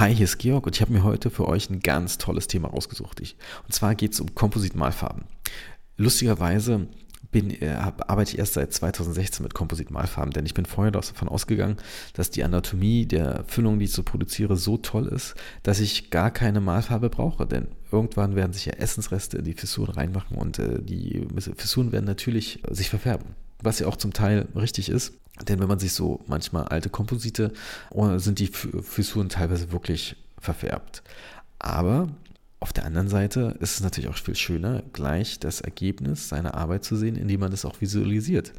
Hi, hier ist Georg und ich habe mir heute für euch ein ganz tolles Thema rausgesucht. Ich, und zwar geht es um Kompositmalfarben. Lustigerweise bin, äh, arbeite ich erst seit 2016 mit Kompositmalfarben, denn ich bin vorher davon ausgegangen, dass die Anatomie der Füllung, die ich so produziere, so toll ist, dass ich gar keine Malfarbe brauche. Denn irgendwann werden sich ja Essensreste in die Fissuren reinmachen und äh, die Fissuren werden natürlich sich verfärben was ja auch zum Teil richtig ist. Denn wenn man sich so manchmal alte Komposite, oh, sind die Fissuren teilweise wirklich verfärbt. Aber auf der anderen Seite ist es natürlich auch viel schöner, gleich das Ergebnis seiner Arbeit zu sehen, indem man das auch visualisiert.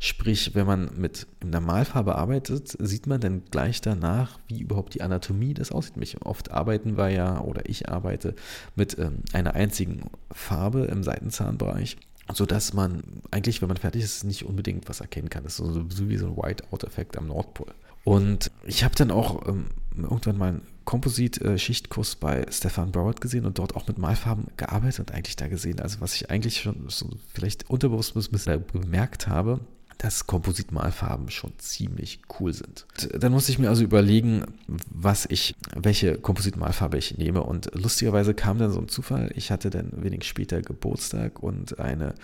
Sprich, wenn man mit Normalfarbe arbeitet, sieht man dann gleich danach, wie überhaupt die Anatomie das aussieht. Mich oft arbeiten wir ja, oder ich arbeite mit ähm, einer einzigen Farbe im Seitenzahnbereich so dass man eigentlich, wenn man fertig ist, nicht unbedingt was erkennen kann. Das ist so, so wie so ein Whiteout-Effekt am Nordpol. Und ich habe dann auch ähm, irgendwann mal einen Komposit-Schichtkurs bei Stefan Broward gesehen und dort auch mit Malfarben gearbeitet und eigentlich da gesehen. Also was ich eigentlich schon so vielleicht unterbewusst bemerkt habe, dass Kompositmalfarben schon ziemlich cool sind. Dann musste ich mir also überlegen, was ich, welche Kompositmalfarbe ich nehme. Und lustigerweise kam dann so ein Zufall. Ich hatte dann wenig später Geburtstag und eine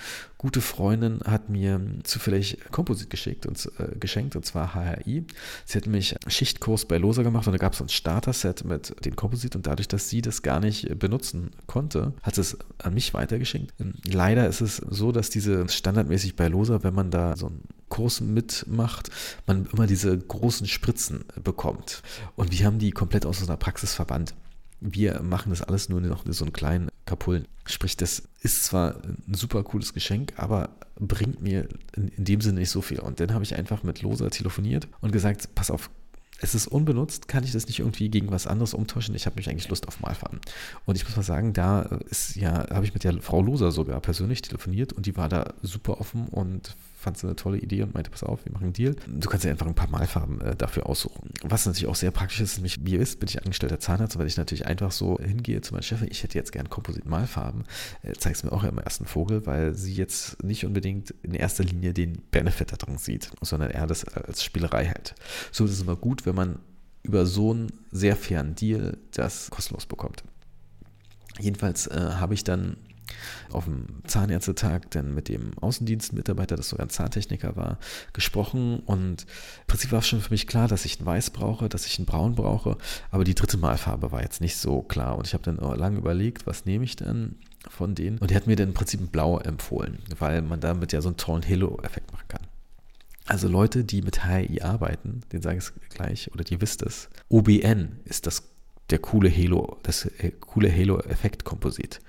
gute Freundin hat mir zufällig Komposit geschickt und äh, geschenkt, und zwar HRI. Sie hat mich Schichtkurs bei Loser gemacht und da gab es ein Starter-Set mit den Komposit und dadurch, dass sie das gar nicht benutzen konnte, hat sie es an mich weitergeschenkt. Leider ist es so, dass diese standardmäßig bei Loser, wenn man da so ein Kurs mitmacht, man immer diese großen Spritzen bekommt. Und wir haben die komplett aus unserer Praxis verbannt. Wir machen das alles nur noch in so einen kleinen Kapullen. Sprich, das ist zwar ein super cooles Geschenk, aber bringt mir in, in dem Sinne nicht so viel. Und dann habe ich einfach mit Losa telefoniert und gesagt, pass auf, es ist unbenutzt, kann ich das nicht irgendwie gegen was anderes umtauschen? Ich habe mich eigentlich Lust auf Malfarben. Und ich muss mal sagen, da ist ja, habe ich mit der Frau Loser sogar persönlich telefoniert und die war da super offen und fand es eine tolle Idee und meinte, pass auf, wir machen einen Deal. Du kannst dir einfach ein paar Malfarben äh, dafür aussuchen. Was natürlich auch sehr praktisch ist, nämlich, wie wisst, bin ich angestellter Zahnarzt, weil ich natürlich einfach so hingehe zu meinem Chef, ich hätte jetzt gern Komposit-Malfarben, äh, zeig's mir auch im ersten Vogel, weil sie jetzt nicht unbedingt in erster Linie den Benefit daran sieht, sondern eher das als Spielerei hält. So ist es immer gut, wenn man über so einen sehr fairen Deal das kostenlos bekommt. Jedenfalls äh, habe ich dann auf dem Zahnärztetag dann mit dem Außendienstmitarbeiter, das sogar ein Zahntechniker war, gesprochen und im Prinzip war es schon für mich klar, dass ich ein Weiß brauche, dass ich ein Braun brauche, aber die dritte Malfarbe war jetzt nicht so klar und ich habe dann lange überlegt, was nehme ich denn von denen und er hat mir dann im Prinzip ein Blau empfohlen, weil man damit ja so einen tollen Halo-Effekt machen kann. Also Leute, die mit HI arbeiten, den sage ich gleich, oder die wisst es, OBN ist das der coole Halo, das äh, coole Halo-Effekt-Komposit.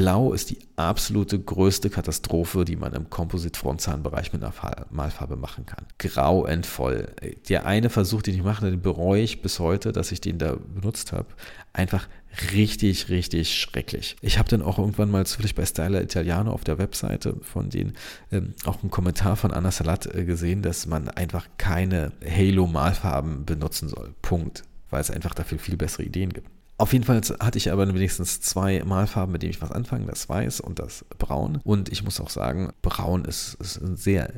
Blau ist die absolute größte Katastrophe, die man im Composite-Frontzahnbereich mit einer Malfarbe machen kann. Grauenvoll. Der eine Versuch, den ich mache, den bereue ich bis heute, dass ich den da benutzt habe. Einfach richtig, richtig schrecklich. Ich habe dann auch irgendwann mal zufällig bei Styler Italiano auf der Webseite von denen ähm, auch einen Kommentar von Anna Salat äh, gesehen, dass man einfach keine Halo-Malfarben benutzen soll. Punkt. Weil es einfach dafür viel bessere Ideen gibt. Auf jeden Fall hatte ich aber wenigstens zwei Malfarben, mit denen ich was anfange, das Weiß und das Braun. Und ich muss auch sagen, Braun ist, ist ein sehr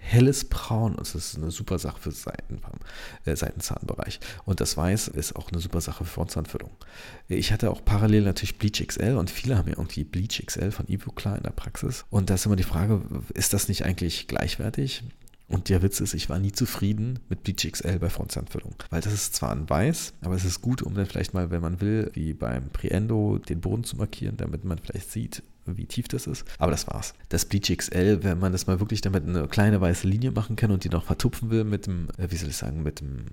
helles Braun und es ist eine super Sache für Seitenfarben, äh, Seitenzahnbereich. Und das Weiß ist auch eine super Sache für Frontzahnfüllung. Ich hatte auch parallel natürlich Bleach XL und viele haben ja irgendwie Bleach XL von Ivoclar in der Praxis. Und da ist immer die Frage, ist das nicht eigentlich gleichwertig? Und der Witz ist, ich war nie zufrieden mit Bleach XL bei Frontzahnfüllung. Weil das ist zwar ein Weiß, aber es ist gut, um dann vielleicht mal, wenn man will, wie beim Preendo, den Boden zu markieren, damit man vielleicht sieht, wie tief das ist. Aber das war's. Das Bleach XL, wenn man das mal wirklich damit eine kleine weiße Linie machen kann und die noch vertupfen will mit dem, äh, wie soll ich sagen, mit dem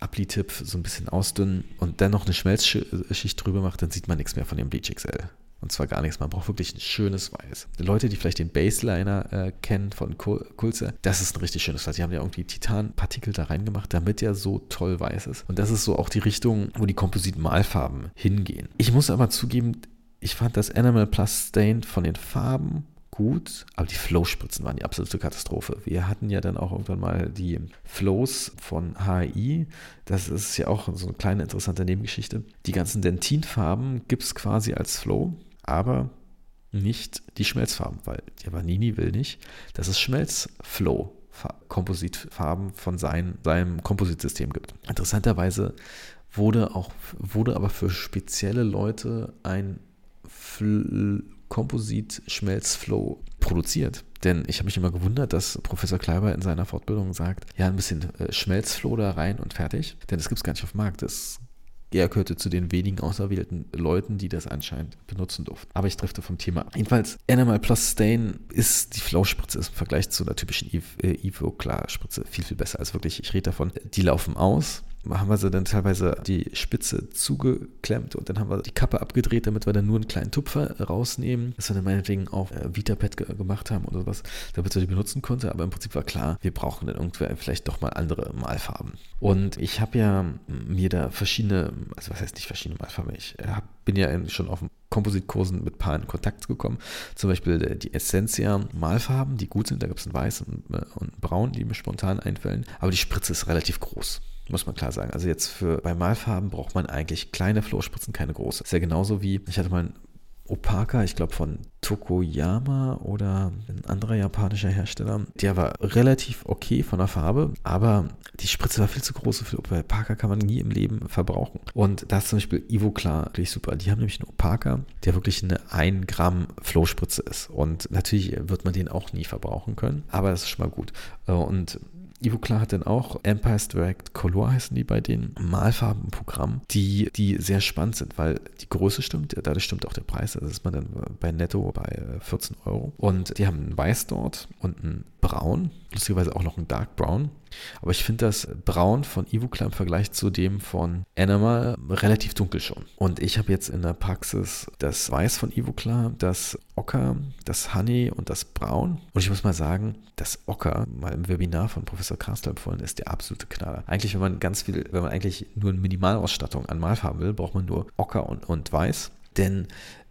Appli-Tipp so ein bisschen ausdünnen und dann noch eine Schmelzschicht drüber macht, dann sieht man nichts mehr von dem Bleach XL. Und zwar gar nichts. Man braucht wirklich ein schönes Weiß. Die Leute, die vielleicht den Baseliner äh, kennen von Kulze, das ist ein richtig schönes Weiß. Die haben ja irgendwie Titanpartikel da reingemacht, damit der so toll weiß ist. Und das ist so auch die Richtung, wo die Kompositmalfarben hingehen. Ich muss aber zugeben, ich fand das Animal Plus Stained von den Farben gut, aber die Flow-Spritzen waren die absolute Katastrophe. Wir hatten ja dann auch irgendwann mal die Flows von HI. Das ist ja auch so eine kleine interessante Nebengeschichte. Die ganzen Dentinfarben gibt es quasi als Flow aber nicht die Schmelzfarben, weil der Vanini will nicht, dass es Schmelzflow Kompositfarben von sein, seinem Kompositsystem gibt. Interessanterweise wurde auch, wurde aber für spezielle Leute ein Komposit-Schmelzflow produziert. Denn ich habe mich immer gewundert, dass Professor Kleiber in seiner Fortbildung sagt, ja, ein bisschen äh, Schmelzfloh da rein und fertig. Denn das gibt es gar nicht auf dem Markt. Das er gehörte zu den wenigen auserwählten Leuten, die das anscheinend benutzen durften. Aber ich drifte vom Thema Jedenfalls, Animal Plus Stain ist die Flauspritze im Vergleich zu einer typischen Evo Klar Spritze viel, viel besser als wirklich. Ich rede davon, die laufen aus haben wir sie dann teilweise die Spitze zugeklemmt und dann haben wir die Kappe abgedreht, damit wir dann nur einen kleinen Tupfer rausnehmen, dass wir dann meinetwegen auf äh, VitaPad ge gemacht haben oder sowas, damit wir die benutzen konnte. Aber im Prinzip war klar, wir brauchen dann irgendwer vielleicht doch mal andere Malfarben. Und ich habe ja mir da verschiedene, also was heißt nicht verschiedene Malfarben, ich äh, hab, bin ja schon auf Kompositkursen mit Paaren in Kontakt gekommen. Zum Beispiel äh, die Essentia Malfarben, die gut sind. Da gibt es ein Weiß und, und Braun, die mir spontan einfällen. Aber die Spritze ist relativ groß muss man klar sagen. Also jetzt für bei Malfarben braucht man eigentlich kleine Flohspritzen, keine große. Ist ja genauso wie, ich hatte mal ein Opaka, ich glaube von Tokoyama oder ein anderer japanischer Hersteller. Der war relativ okay von der Farbe, aber die Spritze war viel zu groß. Für Opaka kann man nie im Leben verbrauchen. Und da ist zum Beispiel Ivoclar natürlich super. Die haben nämlich einen Opaka, der wirklich eine 1 Gramm Flohspritze ist. Und natürlich wird man den auch nie verbrauchen können, aber das ist schon mal gut. Und Ivoclar hat dann auch Empire's Direct Color heißen die bei den Malfarbenprogrammen, die, die sehr spannend sind, weil die Größe stimmt, dadurch stimmt auch der Preis. Also ist man dann bei Netto bei 14 äh, Euro. Und die haben einen Weiß dort und einen Braun, lustigerweise auch noch einen Dark Brown. Aber ich finde das Braun von Ivoclar im Vergleich zu dem von Animal relativ dunkel schon. Und ich habe jetzt in der Praxis das Weiß von Ivoclar, das Ocker, das Honey und das Braun. Und ich muss mal sagen, das Ocker, mal im Webinar von Professor Krastel empfohlen, ist der absolute Knaller. Eigentlich, wenn man ganz viel, wenn man eigentlich nur eine Minimalausstattung an Malfarben will, braucht man nur Ocker und, und Weiß. Denn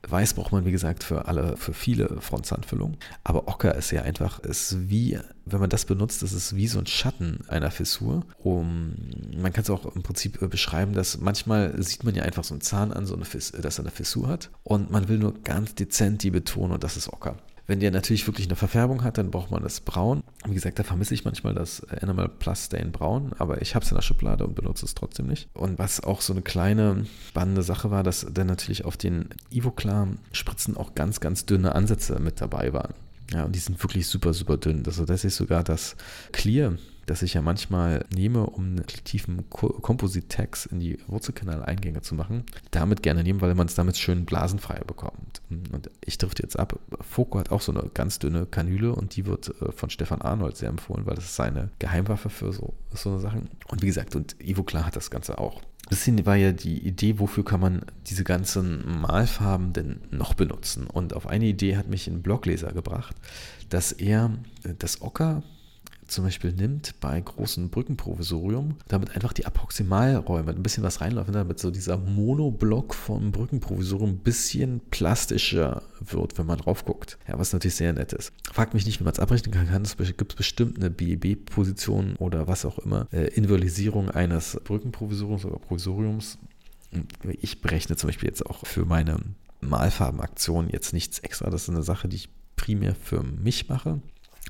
Weiß braucht man, wie gesagt, für alle, für viele Frontzahnfüllungen. Aber Ocker ist ja einfach, ist wie, wenn man das benutzt, ist wie so ein Schatten einer Fissur. Um, man kann es auch im Prinzip äh, beschreiben, dass manchmal sieht man ja einfach so einen Zahn an, so eine Fiss, dass er eine Fissur hat. Und man will nur ganz dezent die betonen und das ist Ocker. Wenn der natürlich wirklich eine Verfärbung hat, dann braucht man das Braun. Wie gesagt, da vermisse ich manchmal das Animal Plus Stain Braun, aber ich habe es in der Schublade und benutze es trotzdem nicht. Und was auch so eine kleine spannende Sache war, dass dann natürlich auf den Ivoclar Spritzen auch ganz, ganz dünne Ansätze mit dabei waren. Ja, und die sind wirklich super, super dünn. Also das ist sogar das Clear das ich ja manchmal nehme, um einen tiefen Composite-Tags in die Wurzelkanaleingänge zu machen, damit gerne nehmen, weil man es damit schön blasenfrei bekommt. Und ich drifte jetzt ab. Foco hat auch so eine ganz dünne Kanüle und die wird äh, von Stefan Arnold sehr empfohlen, weil das ist seine Geheimwaffe für so, so Sachen. Und wie gesagt, und Ivo Klar hat das Ganze auch. Das war ja die Idee, wofür kann man diese ganzen Malfarben denn noch benutzen? Und auf eine Idee hat mich ein Blogleser gebracht, dass er äh, das Ocker zum Beispiel nimmt bei großen Brückenprovisorium, damit einfach die Approximalräume ein bisschen was reinlaufen, damit so dieser Monoblock vom Brückenprovisorium ein bisschen plastischer wird, wenn man drauf guckt. Ja, was natürlich sehr nett ist. Fragt mich nicht, wie man es abrechnen kann. Es gibt bestimmt eine BEB-Position oder was auch immer, äh, Invalidisierung eines Brückenprovisoriums oder Provisoriums. Ich berechne zum Beispiel jetzt auch für meine Malfarbenaktion jetzt nichts extra. Das ist eine Sache, die ich primär für mich mache.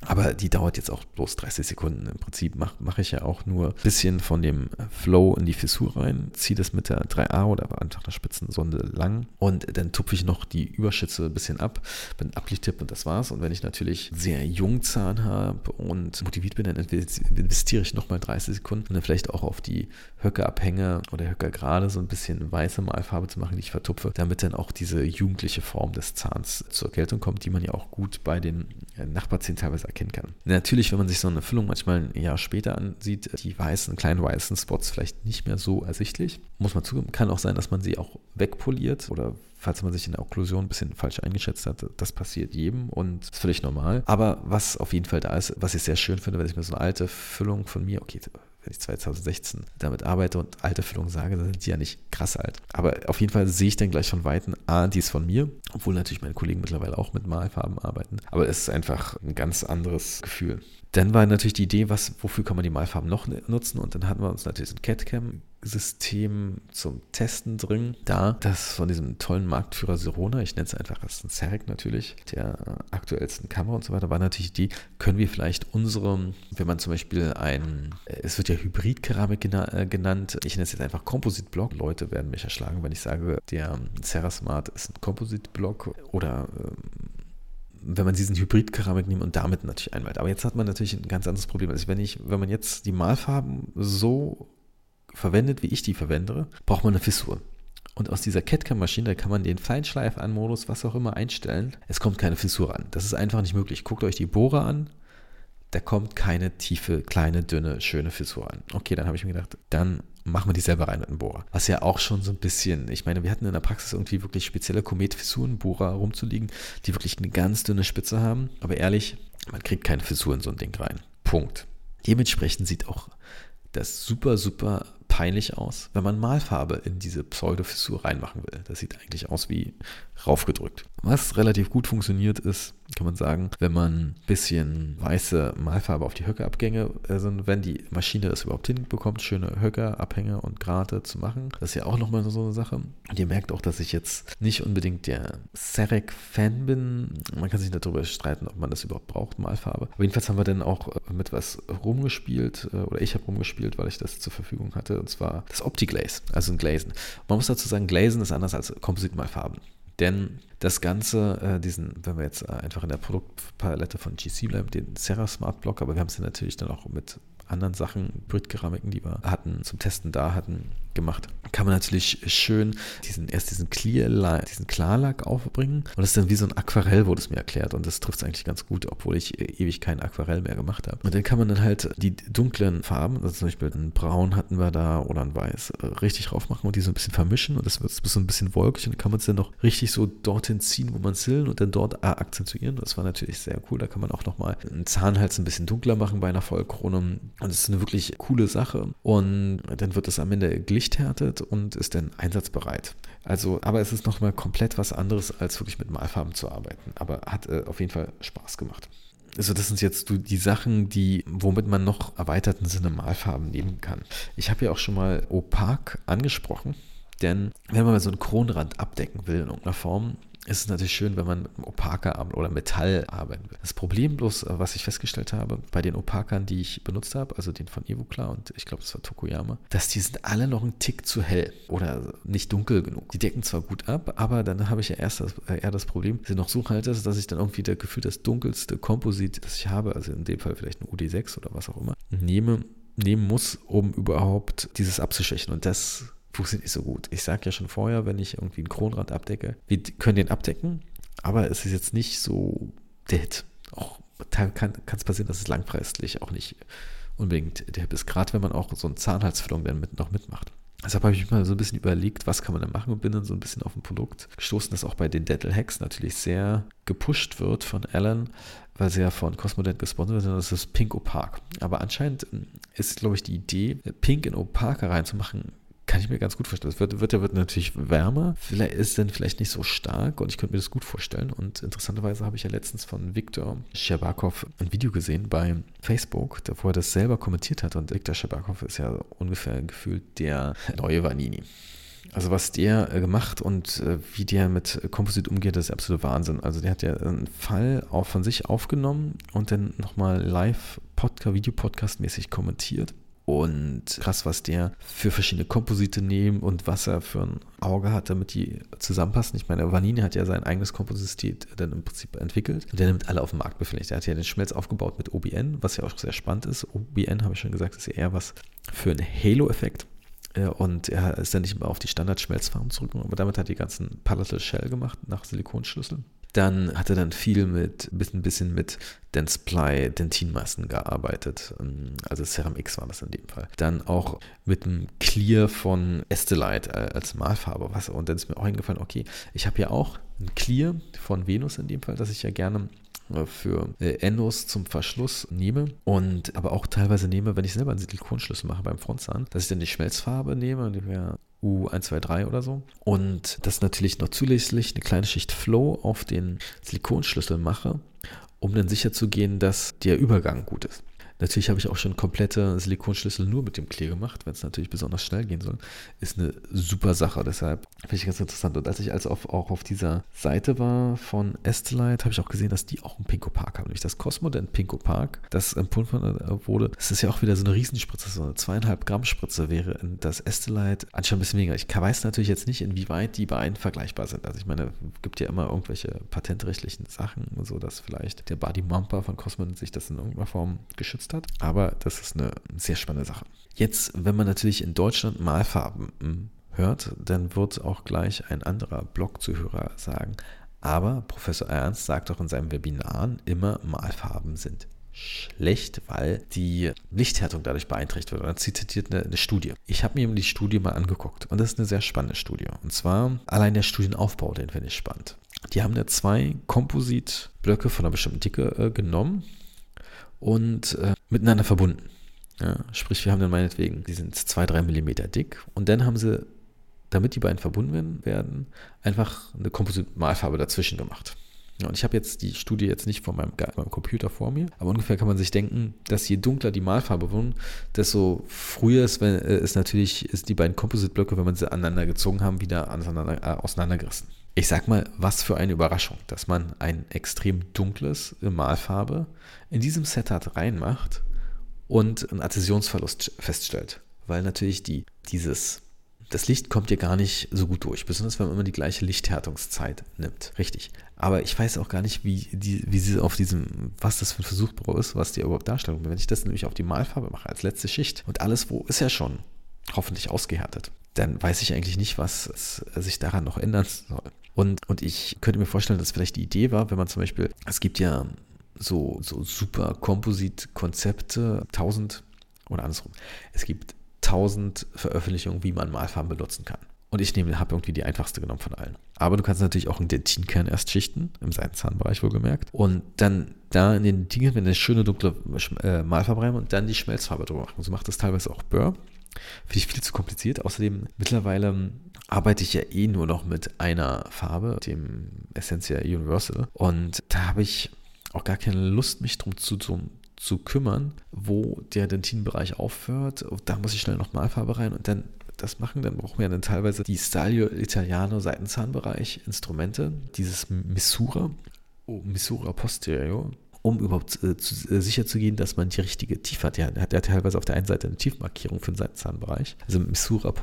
Aber die dauert jetzt auch bloß 30 Sekunden. Im Prinzip mache mach ich ja auch nur ein bisschen von dem Flow in die Fissur rein, ziehe das mit der 3A oder einfach einer Spitzensonde lang und dann tupfe ich noch die Überschütze ein bisschen ab, bin Ablichttipp und das war's. Und wenn ich natürlich sehr jung Zahn habe und motiviert bin, dann investiere ich nochmal 30 Sekunden und dann vielleicht auch auf die Höckerabhänge oder Höcker gerade so ein bisschen weiße Malfarbe zu machen, die ich vertupfe, damit dann auch diese jugendliche Form des Zahns zur Geltung kommt, die man ja auch gut bei den Nachbarzähnen teilweise erkennen kann. Natürlich, wenn man sich so eine Füllung manchmal ein Jahr später ansieht, die weißen, kleinen weißen Spots vielleicht nicht mehr so ersichtlich. Muss man zugeben. Kann auch sein, dass man sie auch wegpoliert oder falls man sich in der Okklusion ein bisschen falsch eingeschätzt hat, das passiert jedem und ist völlig normal. Aber was auf jeden Fall da ist, was ich sehr schön finde, wenn ich mir so eine alte Füllung von mir, okay, wenn ich 2016 damit arbeite und alte Füllungen sage, dann sind die ja nicht krass alt. Aber auf jeden Fall sehe ich dann gleich von Weitem, ah, die ist von mir, obwohl natürlich meine Kollegen mittlerweile auch mit Malfarben arbeiten. Aber es ist einfach ein ganz anderes Gefühl. Dann war natürlich die Idee, was, wofür kann man die Malfarben noch nutzen? Und dann hatten wir uns natürlich ein CAD-Cam System zum Testen drin. Da, das von diesem tollen Marktführer Sirona, ich nenne es einfach, ist ein Serek natürlich, der aktuellsten Kamera und so weiter, war natürlich die, können wir vielleicht unsere, wenn man zum Beispiel ein, es wird ja Hybridkeramik äh, genannt, ich nenne es jetzt einfach Composite-Block. Leute werden mich erschlagen, wenn ich sage, der Serasmart ist ein Composite-Block oder ähm, wenn man diesen Hybridkeramik nimmt und damit natürlich einmalt. Aber jetzt hat man natürlich ein ganz anderes Problem. Also wenn ich, wenn man jetzt die Malfarben so verwendet, wie ich die verwende, braucht man eine Fissur. Und aus dieser CAD-Maschine kann man den Feinschleif-Anmodus, was auch immer, einstellen. Es kommt keine Fissur an. Das ist einfach nicht möglich. Guckt euch die Bohrer an. Da kommt keine tiefe, kleine, dünne, schöne Fissur an. Okay, dann habe ich mir gedacht, dann machen wir die selber rein mit einem Bohrer. Was ja auch schon so ein bisschen, ich meine, wir hatten in der Praxis irgendwie wirklich spezielle Komet-Fissurenbohrer rumzuliegen, die wirklich eine ganz dünne Spitze haben. Aber ehrlich, man kriegt keine Fissur in so ein Ding rein. Punkt. Dementsprechend sieht auch das super, super peinlich aus, wenn man Malfarbe in diese Pseudo-Fissur reinmachen will. Das sieht eigentlich aus wie raufgedrückt. Was relativ gut funktioniert ist, kann man sagen, wenn man ein bisschen weiße Malfarbe auf die Höckerabgänge, also wenn die Maschine das überhaupt hinbekommt, schöne Höckerabhänge und Grate zu machen. Das ist ja auch nochmal so eine Sache. Und ihr merkt auch, dass ich jetzt nicht unbedingt der Serek-Fan bin. Man kann sich darüber streiten, ob man das überhaupt braucht, Malfarbe. Aber jedenfalls haben wir dann auch mit was rumgespielt, äh, oder ich habe rumgespielt, weil ich das zur Verfügung hatte, und zwar das Opti-Glaze, also ein Glazen. Man muss dazu sagen, Glazen ist anders als Kompositmalfarben. Denn das Ganze, äh, diesen, wenn wir jetzt einfach in der Produktpalette von GC bleiben, den Serra Smart Block, aber wir haben es ja natürlich dann auch mit anderen Sachen, Brit-Keramiken, die wir hatten, zum Testen da hatten, gemacht. Kann man natürlich schön diesen, erst diesen Clear, diesen Klarlack aufbringen und das ist dann wie so ein Aquarell, wurde es mir erklärt und das trifft es eigentlich ganz gut, obwohl ich ewig kein Aquarell mehr gemacht habe. Und dann kann man dann halt die dunklen Farben, also zum Beispiel ein Braun hatten wir da oder ein Weiß, richtig drauf machen und die so ein bisschen vermischen und das wird so ein bisschen wolkig und dann kann man es dann noch richtig so dorthin ziehen, wo man es will und dann dort akzentuieren. Das war natürlich sehr cool. Da kann man auch nochmal einen Zahnhals ein bisschen dunkler machen bei einer Vollkrone und das ist eine wirklich coole Sache und dann wird es am Ende glich gelichthärtet und ist dann einsatzbereit. Also, aber es ist nochmal komplett was anderes, als wirklich mit Malfarben zu arbeiten. Aber hat äh, auf jeden Fall Spaß gemacht. Also das sind jetzt die Sachen, die, womit man noch erweiterten Sinne Malfarben nehmen kann. Ich habe ja auch schon mal Opak angesprochen, denn wenn man mal so einen Kronrand abdecken will in irgendeiner Form, ist es natürlich schön, wenn man mit Opaka oder Metall arbeiten will. Das Problem bloß, äh, was ich festgestellt habe, bei den Opakern, die ich benutzt habe, also den von Evoclar und ich glaube, das war Tokoyama, dass die sind alle noch ein Tick zu hell oder nicht dunkel genug. Die decken zwar gut ab, aber dann habe ich ja erst das, äh, eher das Problem, sie noch so halt dass ich dann irgendwie das Gefühl, das dunkelste Komposit, das ich habe, also in dem Fall vielleicht ein UD6 oder was auch immer, nehme, nehmen muss, um überhaupt dieses abzuschwächen. Und das funktioniert nicht so gut. Ich sage ja schon vorher, wenn ich irgendwie einen Kronrand abdecke, wir können den abdecken, aber es ist jetzt nicht so Hit. Auch kann es passieren, dass es langfristig auch nicht unbedingt der ist, gerade wenn man auch so einen Zahnhalsfüllung dann mit, noch mitmacht. Deshalb habe ich mich mal so ein bisschen überlegt, was kann man da machen und bin dann so ein bisschen auf ein Produkt gestoßen, das auch bei den Dental Hacks natürlich sehr gepusht wird von Alan, weil sie ja von Cosmodent gesponsert wird, das ist Pink Opak. Aber anscheinend ist, glaube ich, die Idee, Pink in Opak reinzumachen, kann ich mir ganz gut vorstellen. Es wird, wird, wird natürlich wärmer, vielleicht ist dann vielleicht nicht so stark und ich könnte mir das gut vorstellen. Und interessanterweise habe ich ja letztens von Viktor Scherbakow ein Video gesehen bei Facebook, wo er das selber kommentiert hat. Und Viktor Scherbakow ist ja ungefähr gefühlt der neue Vanini. Also was der äh, gemacht und äh, wie der mit Komposit umgeht, das ist absolut Wahnsinn. Also der hat ja einen Fall auch von sich aufgenommen und dann nochmal live Podcast, Videopodcast mäßig kommentiert. Und krass, was der für verschiedene Komposite nehmen und was er für ein Auge hat, damit die zusammenpassen. Ich meine, Vanini hat ja sein eigenes Komposit dann im Prinzip entwickelt der nimmt alle auf dem Markt befindlich. Der hat ja den Schmelz aufgebaut mit OBN, was ja auch sehr spannend ist. OBN, habe ich schon gesagt, ist ja eher was für einen Halo-Effekt. Und er ist dann nicht mehr auf die Standard-Schmelzfarben zurückgekommen, aber damit hat er die ganzen Palatal Shell gemacht nach Silikonschlüsseln. Dann hat er dann viel mit, ein bisschen mit Densply Dentinmassen gearbeitet. Ähm, also Serum X war das in dem Fall. Dann auch mit einem Clear von Estelite als Malfarbe. Und dann ist mir auch eingefallen, okay, ich habe ja auch ein Clear von Venus in dem Fall, das ich ja gerne äh, für äh, Endos zum Verschluss nehme und aber auch teilweise nehme, wenn ich selber einen Silikonschlüssel mache beim Frontzahn, dass ich dann die Schmelzfarbe nehme, die wäre U123 oder so. Und das natürlich noch zusätzlich eine kleine Schicht Flow auf den Silikonschlüssel mache, um dann sicher zu gehen, dass der Übergang gut ist. Natürlich habe ich auch schon komplette Silikonschlüssel nur mit dem Klee gemacht, wenn es natürlich besonders schnell gehen soll. Ist eine super Sache, deshalb finde ich ganz interessant. Und als ich also auf, auch auf dieser Seite war von Estelite, habe ich auch gesehen, dass die auch einen Pinko Park haben, nämlich das Cosmodent Pinko Park, das empfunden wurde. Das ist ja auch wieder so eine Riesenspritze, so eine zweieinhalb Gramm Spritze wäre das Estelite anscheinend ein bisschen weniger. Ich weiß natürlich jetzt nicht, inwieweit die beiden vergleichbar sind. Also ich meine, es gibt ja immer irgendwelche patentrechtlichen Sachen, so dass vielleicht der Body Mumper von Cosmodent sich das in irgendeiner Form geschützt hat. Aber das ist eine sehr spannende Sache. Jetzt, wenn man natürlich in Deutschland Malfarben hm, hört, dann wird auch gleich ein anderer Blogzuhörer sagen, aber Professor Ernst sagt auch in seinen Webinaren immer, Malfarben sind schlecht, weil die Lichthärtung dadurch beeinträchtigt wird. Und er zitiert eine, eine Studie. Ich habe mir die Studie mal angeguckt und das ist eine sehr spannende Studie. Und zwar allein der Studienaufbau, den finde ich spannend. Die haben da zwei Kompositblöcke von einer bestimmten Dicke äh, genommen und äh, miteinander verbunden. Ja, sprich, wir haben dann meinetwegen, die sind zwei, drei Millimeter dick und dann haben sie, damit die beiden verbunden werden, einfach eine Kompositmalfarbe dazwischen gemacht. Ja, und ich habe jetzt die Studie jetzt nicht vor meinem, meinem, Computer vor mir, aber ungefähr kann man sich denken, dass je dunkler die Malfarbe wird, desto früher ist, wenn, äh, ist natürlich ist die beiden Composite-Blöcke, wenn man sie aneinander gezogen haben, wieder auseinander, äh, auseinandergerissen. Ich sag mal, was für eine Überraschung, dass man ein extrem dunkles Malfarbe in diesem Setup reinmacht und einen Adhäsionsverlust feststellt. Weil natürlich die, dieses, das Licht kommt ja gar nicht so gut durch, besonders wenn man immer die gleiche Lichthärtungszeit nimmt. Richtig. Aber ich weiß auch gar nicht, wie, die, wie sie auf diesem, was das für ein Versuchbau ist, was die überhaupt darstellen. Wenn ich das nämlich auf die Malfarbe mache als letzte Schicht und alles, wo ist ja schon hoffentlich ausgehärtet, dann weiß ich eigentlich nicht, was sich daran noch ändern soll. Und, und ich könnte mir vorstellen, dass vielleicht die Idee war, wenn man zum Beispiel, es gibt ja so, so super Komposit-Konzepte, tausend oder andersrum. Es gibt tausend Veröffentlichungen, wie man Malfarben benutzen kann. Und ich nehme, habe irgendwie die einfachste genommen von allen. Aber du kannst natürlich auch einen Dentinkern erst schichten, im Seitenzahnbereich wohlgemerkt. Und dann da in den Dingen, eine schöne dunkle äh, Malfarbe rein und dann die Schmelzfarbe drüber machen. So macht das teilweise auch Burr. Finde ich viel zu kompliziert. Außerdem, mittlerweile arbeite ich ja eh nur noch mit einer Farbe, dem Essentia Universal. Und da habe ich auch gar keine Lust, mich drum zu, zu, zu kümmern, wo der Dentinbereich aufhört. Da muss ich schnell noch Malfarbe rein und dann das machen, dann brauchen wir dann teilweise die Stalio Italiano Seitenzahnbereich Instrumente, dieses Misura, oh, Misura Posterior, um überhaupt äh, zu, äh, sicher zu gehen, dass man die richtige Tiefe hat. Der hat ja teilweise auf der einen Seite eine Tiefmarkierung für den Seitenzahnbereich. Also Misura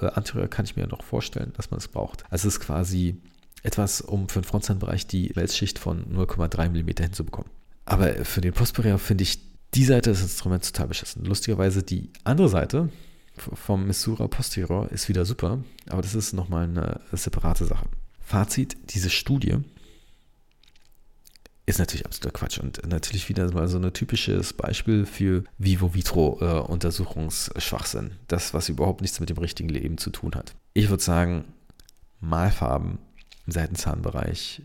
äh, Anterior kann ich mir noch vorstellen, dass man es braucht. Also es ist quasi etwas, um für den Frontzahnbereich die Weltschicht von 0,3 mm hinzubekommen. Aber für den Posterior finde ich die Seite des Instruments total beschissen. Lustigerweise die andere Seite vom Misura Posterior ist wieder super, aber das ist nochmal eine separate Sache. Fazit, diese Studie ist natürlich absoluter Quatsch und natürlich wieder mal so ein typisches Beispiel für Vivo-Vitro-Untersuchungsschwachsinn. Das, was überhaupt nichts mit dem richtigen Leben zu tun hat. Ich würde sagen, Malfarben im Seitenzahnbereich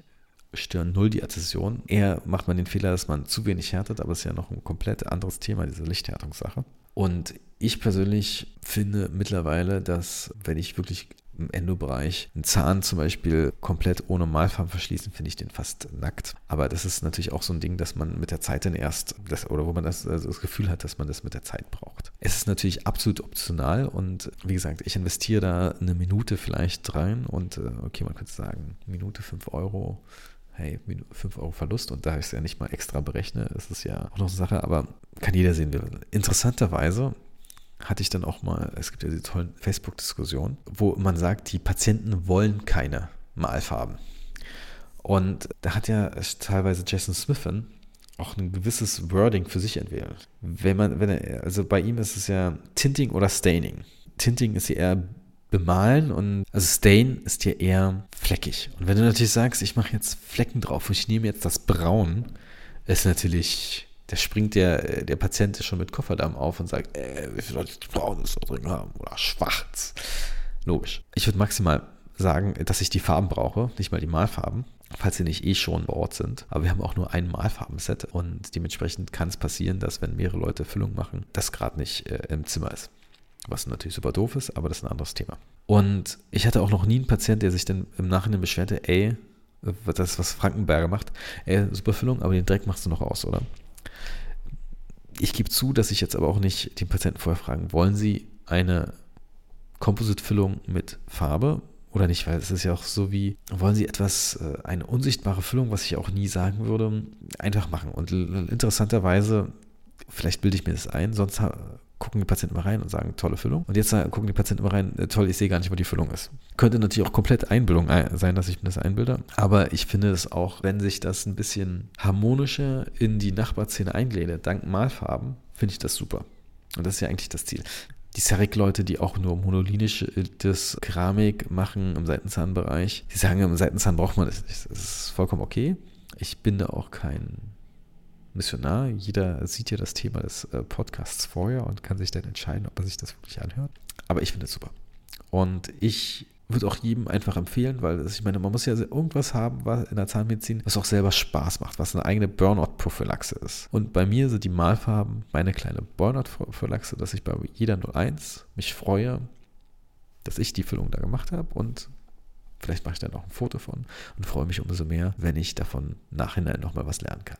stören null die Adhäsion. Eher macht man den Fehler, dass man zu wenig härtet, aber es ist ja noch ein komplett anderes Thema, diese Lichthärtungssache. Und ich persönlich finde mittlerweile, dass wenn ich wirklich im Endobereich einen Zahn zum Beispiel komplett ohne Malfarben verschließen, finde ich den fast nackt. Aber das ist natürlich auch so ein Ding, dass man mit der Zeit dann erst, das, oder wo man das, also das Gefühl hat, dass man das mit der Zeit braucht. Es ist natürlich absolut optional und wie gesagt, ich investiere da eine Minute vielleicht rein und äh, okay, man könnte sagen, Minute 5 Euro hey, 5 Euro Verlust und da ich es ja nicht mal extra berechne, ist es ja auch noch eine Sache, aber kann jeder sehen, Interessanterweise hatte ich dann auch mal, es gibt ja diese tollen Facebook-Diskussionen, wo man sagt, die Patienten wollen keine Malfarben. Und da hat ja teilweise Jason Smithen auch ein gewisses Wording für sich entwickelt. Wenn man, wenn er, also bei ihm ist es ja Tinting oder Staining. Tinting ist ja eher bemalen und also Stain ist ja eher fleckig. Und wenn du natürlich sagst, ich mache jetzt Flecken drauf und ich nehme jetzt das Braun, ist natürlich, da springt der, der Patient schon mit Kofferdamm auf und sagt, äh, wie viel soll ich Braunes da drin haben oder schwarz. Logisch. Ich würde maximal sagen, dass ich die Farben brauche, nicht mal die Malfarben, falls sie nicht eh schon vor Ort sind. Aber wir haben auch nur ein Malfarbenset und dementsprechend kann es passieren, dass wenn mehrere Leute Füllung machen, das gerade nicht äh, im Zimmer ist. Was natürlich super doof ist, aber das ist ein anderes Thema. Und ich hatte auch noch nie einen Patienten, der sich dann im Nachhinein beschwerte, ey, das was Frankenberger macht, ey, super Füllung, aber den Dreck machst du noch aus, oder? Ich gebe zu, dass ich jetzt aber auch nicht den Patienten vorher fragen, wollen Sie eine Composite-Füllung mit Farbe oder nicht, weil es ist ja auch so wie, wollen Sie etwas, äh, eine unsichtbare Füllung, was ich auch nie sagen würde, einfach machen. Und interessanterweise, vielleicht bilde ich mir das ein, sonst gucken die Patienten immer rein und sagen, tolle Füllung. Und jetzt gucken die Patienten immer rein, äh, toll, ich sehe gar nicht, wo die Füllung ist. Könnte natürlich auch komplett Einbildung sein, dass ich mir das einbilde. Aber ich finde es auch, wenn sich das ein bisschen harmonischer in die Nachbarzähne eingliedert, dank Malfarben, finde ich das super. Und das ist ja eigentlich das Ziel die Cerik-Leute, die auch nur monolinisches Keramik machen im Seitenzahnbereich, die sagen, im Seitenzahn braucht man das nicht. Das ist vollkommen okay. Ich bin da auch kein Missionar. Jeder sieht ja das Thema des äh, Podcasts vorher und kann sich dann entscheiden, ob er sich das wirklich anhört. Aber ich finde es super. Und ich würde auch jedem einfach empfehlen, weil ich meine, man muss ja irgendwas haben was in der Zahnmedizin, was auch selber Spaß macht, was eine eigene Burnout-Prophylaxe ist. Und bei mir sind die Malfarben meine kleine Burnout-Prophylaxe, dass ich bei jeder 01 mich freue, dass ich die Füllung da gemacht habe und vielleicht mache ich dann auch ein Foto von und freue mich umso mehr, wenn ich davon nachhinein nochmal was lernen kann.